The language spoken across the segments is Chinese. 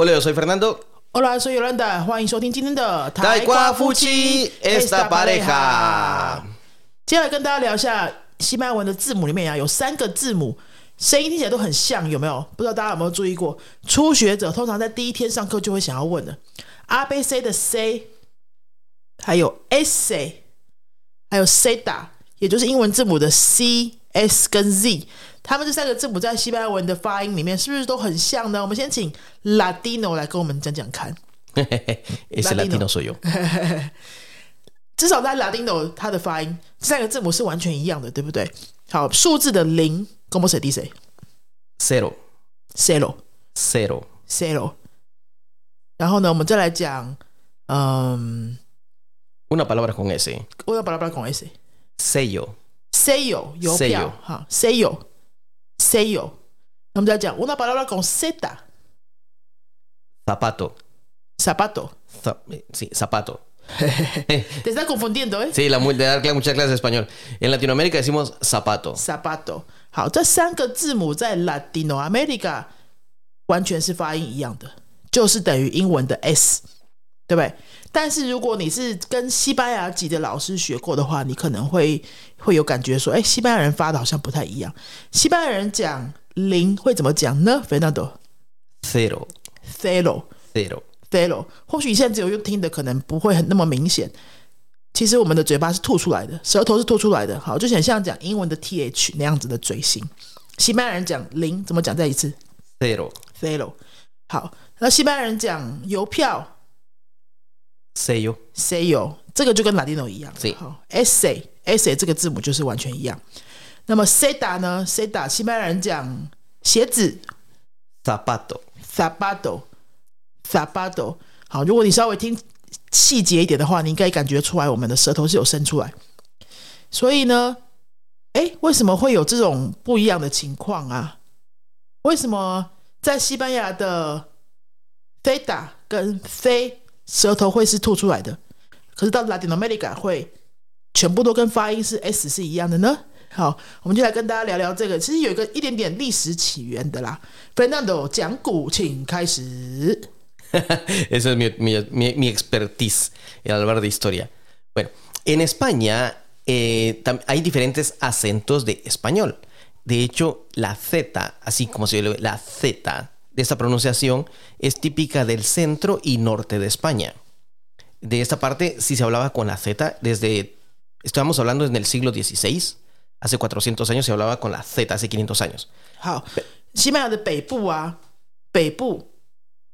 Hola, yo soy Fernando. Hola, soy Yolanda，欢迎收听今天的台瓜夫妻 esta pareja。接下来跟大家聊一下西班牙文的字母里面啊，有三个字母声音听起来都很像，有没有？不知道大家有没有注意过？初学者通常在第一天上课就会想要问的，A B C 的 C，还有 S A，还有 C 打，也就是英文字母的 C、S 跟 Z。他们这三个字母在西班牙文的发音里面是不是都很像呢？我们先请 Latino 来跟我们讲讲看。Ese latino soy yo. 至少在 Latino 它的发音，这三个字母是完全一样的，对不对？好，数字的零，como se dice? Cero, Cero, cero. cero。然后呢，我们再来讲，嗯，Una palabra con S. 我要巴拉巴拉讲 S。Sello, sello 邮票 Sello 哈，sello sello。那我们再讲 una palabra con z zapato. zapato。 Za- eh, sí, zapato. Te está confundiendo, ¿eh? Sí, la, mu- de dar cla- muchas clases de español. En Latinoamérica decimos zapato. zapato。好，这三个字母在 Latino America 完全是发音一样的，就是等于英文的 s， 对不对？但是如果你是跟西班牙籍的老师学过的话，你可能会会有感觉说，哎，西班牙人发的好像不太一样。西班牙人讲零会怎么讲呢？Fernando Cero, cero cero. cero，或许你现在只有用听的，可能不会很那么明显。其实我们的嘴巴是吐出来的，舌头是吐出来的，好，就很像讲英文的 th 那样子的嘴型。西班牙人讲零怎么讲？再一次 Cero, cero。好，那西班牙人讲邮票 sello. sello，这个就跟 Latino 一样。是好，essay essay 这个字母就是完全一样。那么 seda 呢？seda 西班牙人讲鞋子 Zapato. zapato zapato。好，如果你稍微听细节一点的话，你应该感觉出来我们的舌头是有伸出来。所以呢，哎，为什么会有这种不一样的情况啊？为什么在西班牙的 theta 跟 f 舌头会是吐出来的，可是到 Latin America 会全部都跟发音是 s 是一样的呢？好，我们就来跟大家聊聊这个，其实有一个一点点历史起源的啦。Fernando 讲古，请开始。Esa es mi, mi- mi- mi expertise, el hablar de historia. Bueno, en España hay diferentes acentos de español. De hecho, la Z, así como se le la Z de esta pronunciación, es típica del centro y norte de España. De esta parte sí se hablaba con la Z desde, estábamos hablando en el siglo XVI, hace 400 años se hablaba con la Z, hace 500 años. 好，西班牙的北部啊，北部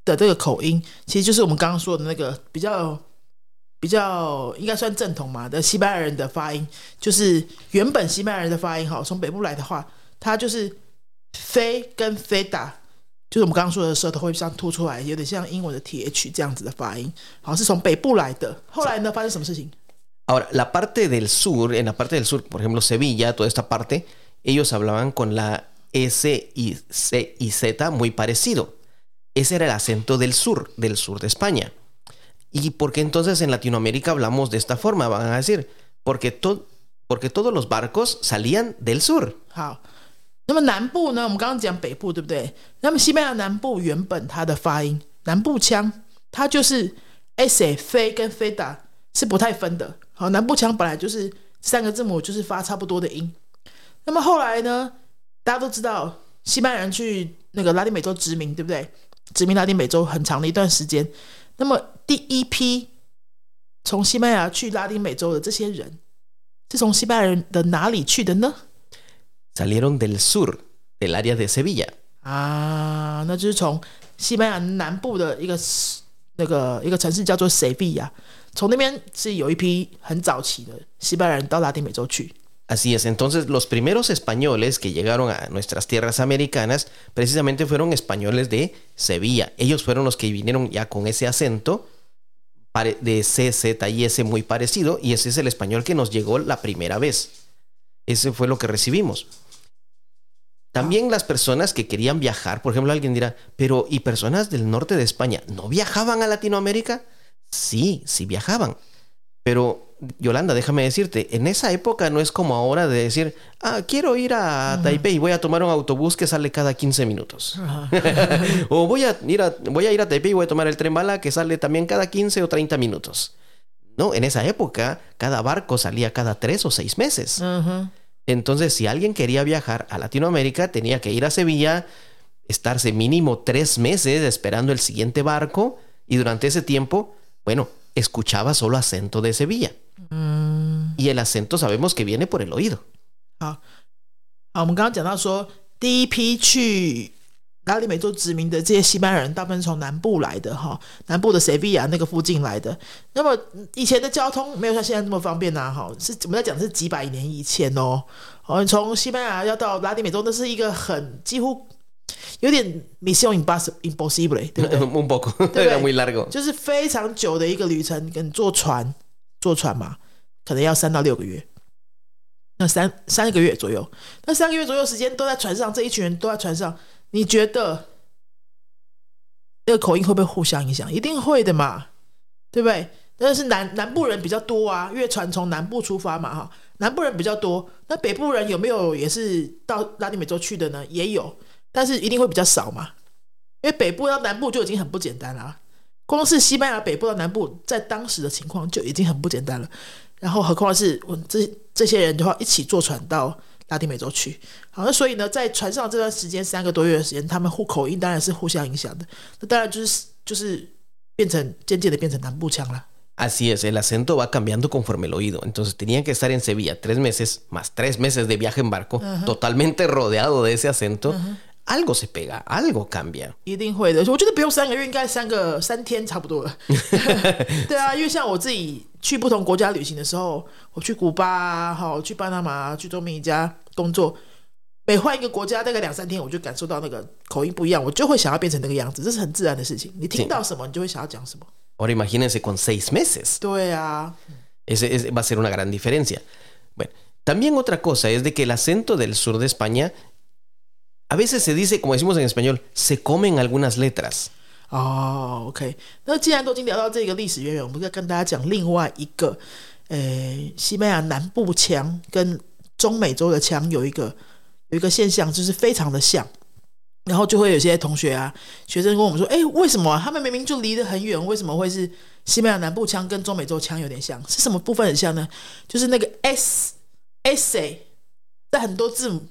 的这个口音，其实就是我们刚刚说的那个比较比较应该算正统嘛的西班牙人的发音，就是原本西班牙人的发音哈，从北部来的话，它就是飞跟飞打， 就是我们刚刚说的舌头会像凸出来，有点像英文的 th 这样子的发音，好是从北部来的。后来呢，发生什么事情？ Ahora, la parte del sur, en la parte del sur, por ejemplo, Sevilla, toda esta parte, ellos hablaban con la S y C y Z muy parecido. Ese era el acento del sur, del sur de España. ¿Y por qué entonces en Latinoamérica hablamos de esta forma? Van a decir, porque, to- porque todos los barcos salían del sur. 好， 那么南部呢？我们刚刚讲北部，对不对？那么西班牙南部原本它的发音，南部腔，它就是 sa 飞跟飞达是不太分的。好，南部腔本来就是三个字母就是发差不多的音。那么后来呢？大家都知道，西班牙人去那个拉丁美洲殖民，对不对？殖民拉丁美洲很长的一段时间。那么第一批从西班牙去拉丁美洲的这些人，是从西班牙人的哪里去的呢？Salieron del sur, del área de Sevilla. 啊，那就是从西班牙南部的一个那个一个城市叫做塞维亚，从那边是有一批很早期的西班牙人到拉丁美洲去。 Así es, entonces los primeros españoles que llegaron a nuestras tierras americanas precisamente fueron españoles de Sevilla. Ellos fueron los que vinieron ya con ese acento pare- de C, Z y S muy parecido y ese es el español que nos llegó la primera vez. Ese fue lo que recibimos. También las personas que querían viajar, por ejemplo, alguien dirá, pero ¿y personas del norte de España no viajaban a Latinoamérica? Sí, sí viajaban. Pero Yolanda, déjame decirte, en esa época no es como ahora de decir, ah, quiero ir a Taipei y voy a tomar un autobús que sale cada 15 minutos. o voy a, ir a, voy a ir a Taipei y voy a tomar el tren bala que sale también cada 15 o 30 minutos. No, en esa época cada barco salía cada 3 o 6 meses. Entonces, si alguien quería viajar a Latinoamérica, tenía que ir a Sevilla, estarse mínimo 3 meses esperando el siguiente barco y durante ese tiempo, bueno, escuchaba solo acento de Sevilla. Y el acento sabemos que viene por el oído. 好，好，我们刚刚讲到说，第一批去 拉丁美洲殖民的这些西班牙人，大部分从南部来的哈，南部的塞维亚那个附近来的。那么以前的交通没有像现在那么方便呐，哈，是我们在讲是几百年以前哦。哦，从西班牙要到拉丁美洲，那是一个很几乎有点 mission impossible，对不对。就是非常久的一个旅程，跟坐船，坐船嘛，可能要三到六个月。那三三个月左右，那三个月左右时间都在船上，这一群人都在船上，你觉得那个口音会不会互相影响？一定会的嘛，对不对？但是南南部人比较多啊，因为船从南部出发嘛，哈，南部人比较多。那北部人有没有也是到拉丁美洲去的呢？也有。但是一定会比较少嘛，因为北部到南部就已经很不简单了，光是西班牙北部到南部，在当时的情况就已经很不简单了，然后何况是我这这些人的话一起坐船到 拉丁美洲去，好，那所以呢，在船上这段时间三个多月的时间，他们互口音当然是互相影响的，那当然就是就是变成渐渐的变成南部腔了。Así es, el acento va cambiando conforme el oído. Entonces tenían que estar en Sevilla tres meses, más tres meses de viaje en barco, totalmente rodeado de ese acento. Algo se pega, algo cambia。一定会的，我觉得不用三个月，应该三个三天差不多了。对啊，因为像我自己去不同国家旅行的时候，我去古巴，好去巴拿马，去多米尼加工作，每换一个国家大概两三天，我就感受到那个口音不一样，我就会想要变成那个样子，这是很自然的事情。你听到什么，你就会想要讲什么。Ahora imagínense con seis meses。对啊，ese ese va a ser una gran diferencia. Bueno, también otra cosa es de que el acento del sur de España a veces se dice, como decimos en español, se comen algunas letras. 哦，OK，那既然都已经聊到这个历史渊源，我们再跟大家讲另外一个，呃，西班牙南部腔跟中美洲的腔有一个有一个现象，就是非常的像。然后就会有些同学啊，学生跟我们说：“哎，为什么他们明明就离得很远，为什么会是西班牙南部腔跟中美洲腔有点像？是什么部分很像呢？就是那个 s s a 在很多字母。”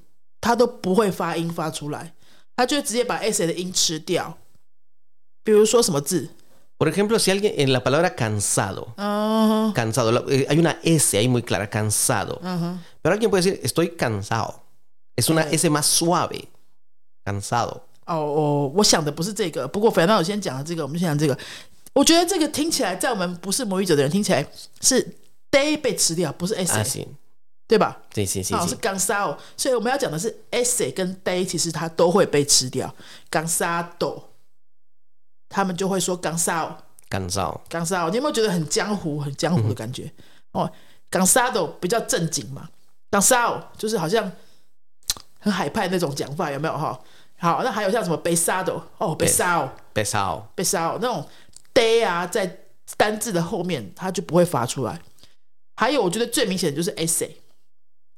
他都不会发音发出来，他就直接把 s 的音吃掉。比如说什么字？Por ejemplo, si alguien en la palabra cansado, cansado, hay una s ahí muy clara, cansado. Pero alguien puede decir estoy cansado. Es una s más suave, cansado. 哦哦，我想的不是这个。不过反正我先讲了这个，我们先讲这个。我觉得这个听起来，在我们不是母语者的人听起来是 day 被吃掉，不是 s。对吧？好，是冈沙哦，所以我们要讲的是 s 跟 day，其实它都会被吃掉。冈沙斗，他们就会说冈沙哦，冈沙，冈沙哦。你有没有觉得很江湖、很江湖的感觉？哦，冈沙斗比较正经嘛，冈沙哦，就是好像很海派那种讲法，有没有哈？好，那还有像什么贝沙斗哦，被沙哦，被沙哦，贝沙哦，那种 day 啊，在单字的后面，它就不会发出来。还有，我觉得最明显的就是 s。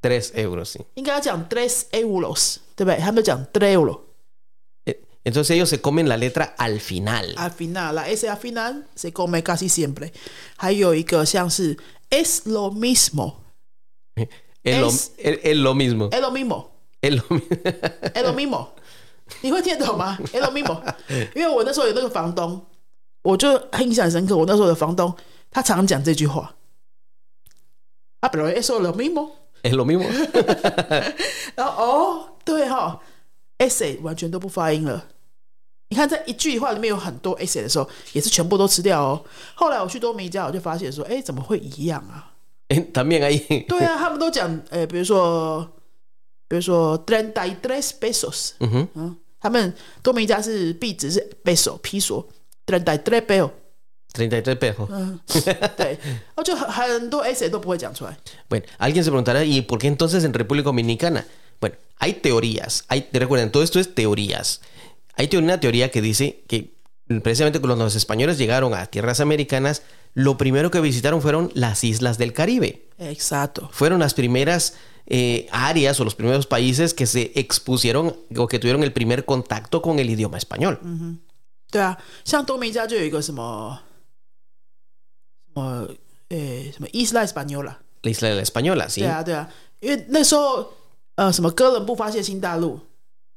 Tres euros, sí. 应该要讲 tres euros，对不对？他们讲 tres euros。Entonces ellos se comen la letra al final. Al final, la S al final se come casi siempre. 还有一个像是 es lo mismo. Es, lo, es, es lo mismo. Es lo mismo. Es lo, es lo mismo. 你会听得懂吗？Es lo mismo。因为我那时候有那个房东，我就印象深刻。我那时候的房东，他常讲这句话。Ah, pero es lo mismo。 Es lo mismo. 然后哦，对哈、哦、，essay 完全都不发音了。你看，在一句话里面有很多 essay 的时候，也是全部都吃掉哦。后来我去多米家，我就发现说，哎，怎么会一样啊？Eh, También hay. 对啊，他们都讲，哎，比如说，比如说 treinta y tres pesos，嗯哼嗯，他们多米家是币值是 peso 披索，treinta y tres pesos，33 pesos. Uh, sí. bueno, alguien se preguntará, ¿y por qué entonces en República Dominicana? Bueno, hay teorías. Hay, recuerden, todo esto es teorías. Hay una teoría que dice que precisamente cuando los españoles llegaron a tierras americanas, lo primero que visitaron fueron las islas del Caribe. Exacto. Fueron las primeras eh, áreas o los primeros países que se expusieron o que tuvieron el primer contacto con el idioma español. Uh -huh. 像多米加就有一个什么什么，呃，什么 Isla Española， La isla de la española, ¿sí? 对啊，对啊，因为那时候呃，什么哥伦布发现新大陆，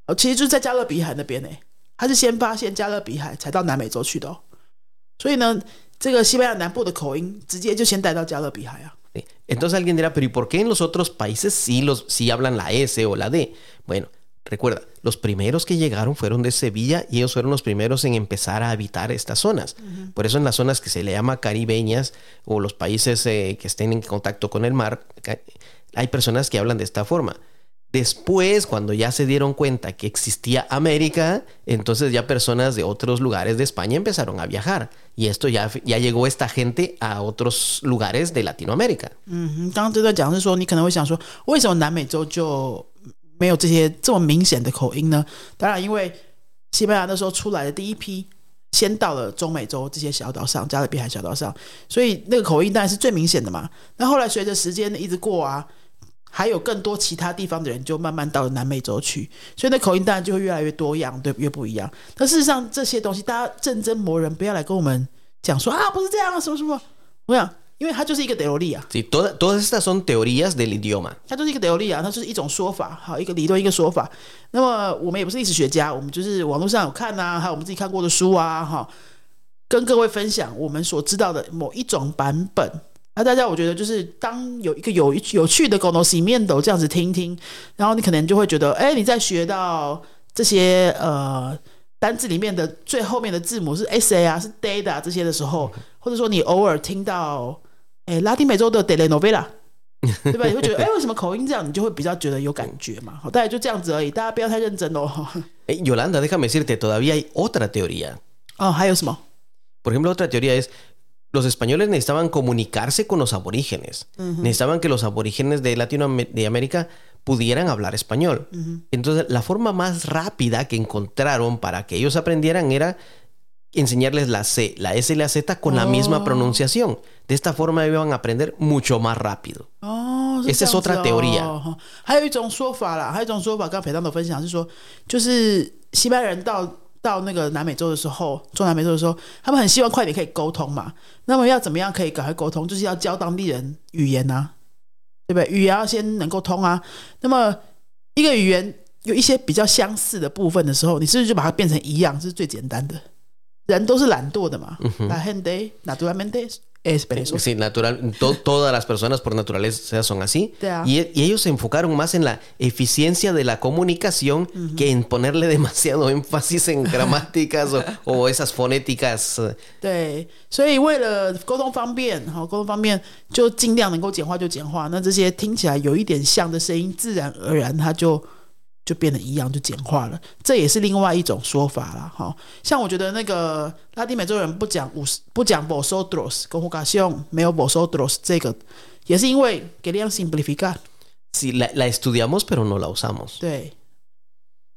哦，其实就是在加勒比海那边呢，他是先发现加勒比海，才到南美洲去的哦。所以呢，这个西班牙南部的口音直接就先带到加勒比海啊。 Sí. Entonces alguien dirá, pero ¿y por qué en los otros países sí, los, sí hablan la S o la D? Bueno, recuerda, los primeros que llegaron fueron de Sevilla y ellos fueron los primeros en empezar a habitar estas zonas. Por eso en las zonas que se le llama caribeñas o los países eh, que estén en contacto con el mar, hay personas que hablan de esta forma. Después, cuando ya se dieron cuenta que existía América, entonces ya personas de otros lugares de España empezaron a viajar. Y esto ya, ya llegó esta gente a otros lugares de Latinoamérica. 没有这些这么明显的口音呢？当然，因为西班牙那时候出来的第一批，先到了中美洲这些小岛上，加勒比海小岛上，所以那个口音当然是最明显的嘛。那后来随着时间一直过啊，还有更多其他地方的人就慢慢到了南美洲去，所以那口音当然就会越来越多样，对，越不一样。但事实上，这些东西大家认真磨人，不要来跟我们讲说啊，不是这样，什么什么。我想，因为它就是一个德罗利啊。Sí, toda- todas estas son teorías del idioma. 它就是一个 theory 啊，它就是一种说法，好，一个理论，一个说法。那么我们也不是历史学家，我们就是网络上有看啊，还有我们自己看过的书啊，哈，跟各位分享我们所知道的某一种版本。那大家我觉得就是当有一个有有趣的 o s i 面斗这样子听听，然后你可能就会觉得，哎，你在学到这些呃单字里面的最后面的字母是 s a 啊，是 data 这些的时候，或者说你偶尔听到，哎，拉丁美洲的 telenovela。对吧？你会觉得，哎，为什么口音这样？你就会比较觉得有感觉嘛。好，大概就这样子而已，大家不要太认真哦。 Eh, Yolanda, déjame decirte, todavía hay otra teoría. 哦，还有什么？ Por ejemplo, otra teoría es, los españoles necesitaban comunicarse con los aborígenes. Necesitaban que los aborígenes de Latinoamérica pudieran hablar español. Entonces, la forma más rápida que encontraron para que ellos aprendieran era enseñarles la C, la S y la Z con la misma Oh. pronunciación. De esta forma iban a aprender mucho más rápido. 哦，Esa es 这样子 otra teoría 哦还有一种说法啦，还有一种说法，刚刚裴当的分享是说，就是西班牙人到到那个南美洲的时候，中南美洲的时候，他们很希望快点可以沟通嘛。那么要怎么样可以赶快沟通？就是要教当地人语言啊，对不对？语言要先能够通啊。那么一个语言有一些比较相似的部分的时候，你是不是就把它变成一样？这是最简单的。人都是懒惰的嘛。La gente naturalmente es perezosa. Sí, natural, to- todas las personas por naturaleza son así. Ya. Y, y ellos se enfocaron más en la eficiencia de la comunicación que en ponerle demasiado énfasis en gramáticas o, o esas fonéticas. eh, 对，所以为了沟通方便，好，沟通方便就尽量能够简化就简化。那这些听起来有一点像的声音，自然而然它就 就变得一样，就简化了。这也是另外一种说法啦。哈，像我觉得那个拉丁美洲人不讲五十不讲 vosotros 跟 vocación 没有 vosotros 这个，也是因为 querían simplificar。Sí, la, la estudiamos, pero no la usamos. 对，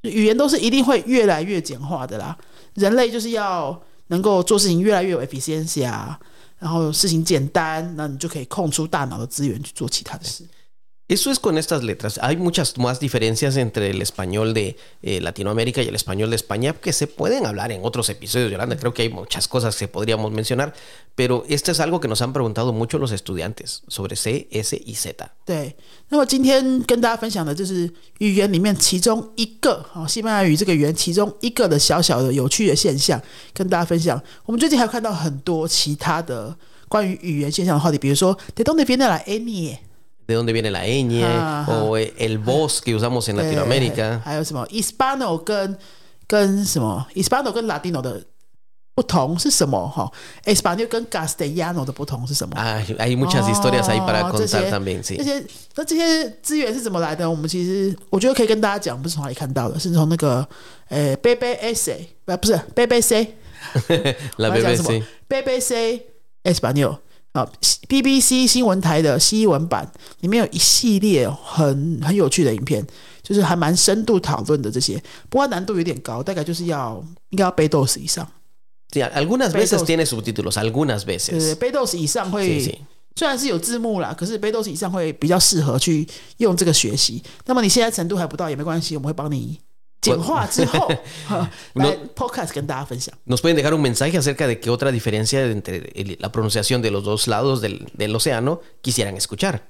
语言都是一定会越来越简化的啦。人类就是要能够做事情越来越有 efficiency 啊，然后事情简单，那你就可以空出大脑的资源去做其他的事。Eso es con estas letras. Hay muchas más diferencias entre el español de eh, Latinoamérica y el español de España que se pueden hablar en otros episodios, Yolanda. Creo que hay muchas cosas que podríamos mencionar, pero esto es algo que nos han preguntado mucho los estudiantes sobre C, S y Z. 对，那么今天跟大家分享的就是语言里面其中一个，好，西班牙语这个语言其中一个的小小的有趣的现象，跟大家分享。我们最近还有看到很多其他的关于语言现象的话题，比如说 “de dónde viene la ñ”。 ¿De dónde viene la ñ? Ajá. O eh, el voz que usamos en 对 Latinoamérica. 还有什么 Hispano 跟跟什么 Hispano 跟 Latino 的 不同是什么？哈，Español 跟 Castellano 的不同是什么？ Ah, hay muchas historias ahí para 哦这 contar 些 también, sí. 这些那这些资源是怎么来的？我们其实我觉得可以跟大家讲，不是从哪里看到的，是从那个呃 BBC 不不是 BBC La 我要讲什么 BBC. BBC Español 啊，BBC 新闻台的西文版里面有一系列很很有趣的影片，就是还蛮深度讨论的这些，不过难度有点高，大概就是要应该要背 dos 以上，Sí, algunas Pero- veces tiene subtítulos, algunas 对 veces. 背 dos 以上会.虽然是有字幕啦，可是背 dos 以上会比较适合去用这个学习。那么你现在程度还不到也没关系，我们会帮你简化之后哈来 podcast 跟大家分享。 Nos pueden dejar un mensaje acerca de qué otra diferencia entre el- la pronunciación de los dos lados del, del océano quisieran escuchar.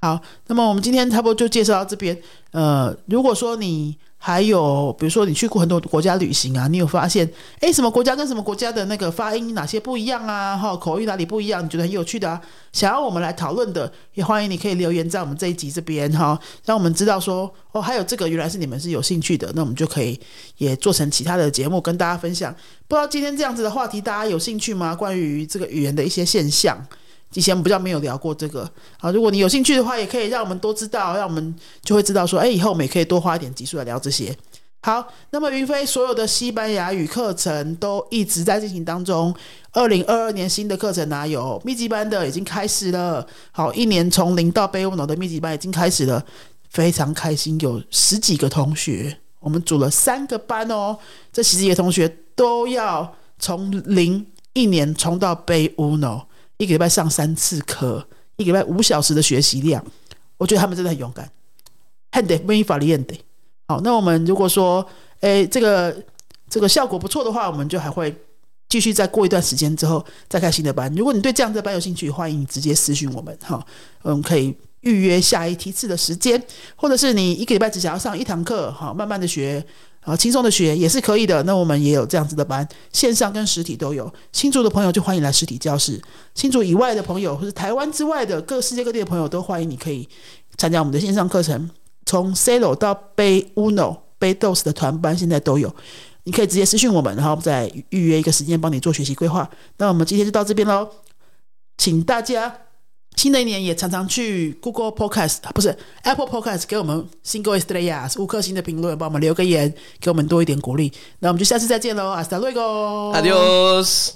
好，那么我们今天差不多就介绍到这边。呃，如果说你 还有，比如说你去过很多国家旅行啊，你有发现，诶，什么国家跟什么国家的那个发音哪些不一样啊？哈，口音哪里不一样？你觉得很有趣的啊？想要我们来讨论的，也欢迎你可以留言在我们这一集这边哈，让我们知道说，哦，还有这个原来是你们是有兴趣的，那我们就可以也做成其他的节目跟大家分享。不知道今天这样子的话题大家有兴趣吗？关于这个语言的一些现象。以前比较没有聊过这个啊，如果你有兴趣的话，也可以让我们多知道，让我们就会知道说，哎，以后我们也可以多花一点集数来聊这些。好，那么云飞所有的西班牙语课程都一直在进行当中。二零二二年新的课程呢、有密集班的已经开始了。好，一年从零到贝乌诺的密集班已经开始了，非常开心，有十几个同学，我们组了三个班哦。这十几个同学都要从零一年冲到贝乌诺。一个礼拜上三次课，一个礼拜五小时的学习量，我觉得他们真的很勇敢。很得没法理的。好，那我们如果说，诶，这个这个效果不错的话，我们就还会继续再过一段时间之后再开新的班。如果你对这样的班有兴趣，欢迎直接私讯我们哈，嗯，可以预约下一梯次的时间，或者是你一个礼拜只想要上一堂课，好，慢慢的学。啊，轻松的学也是可以的。那我们也有这样子的班，线上跟实体都有。新竹的朋友就欢迎来实体教室，新竹以外的朋友或是台湾之外的各世界各地的朋友都欢迎你可以参加我们的线上课程，从 Celo 到 Bay Uno、Bay Dos 的团班现在都有。你可以直接私讯我们，然后我们再预约一个时间帮你做学习规划。那我们今天就到这边喽，请大家新的一年也常常去 Google Podcast 不是 Apple Podcast 给我们 Single Estrellas 五颗星的评论，帮我们留个言，给我们多一点鼓励。那我们就下次再见喽，Hasta luego。Adiós.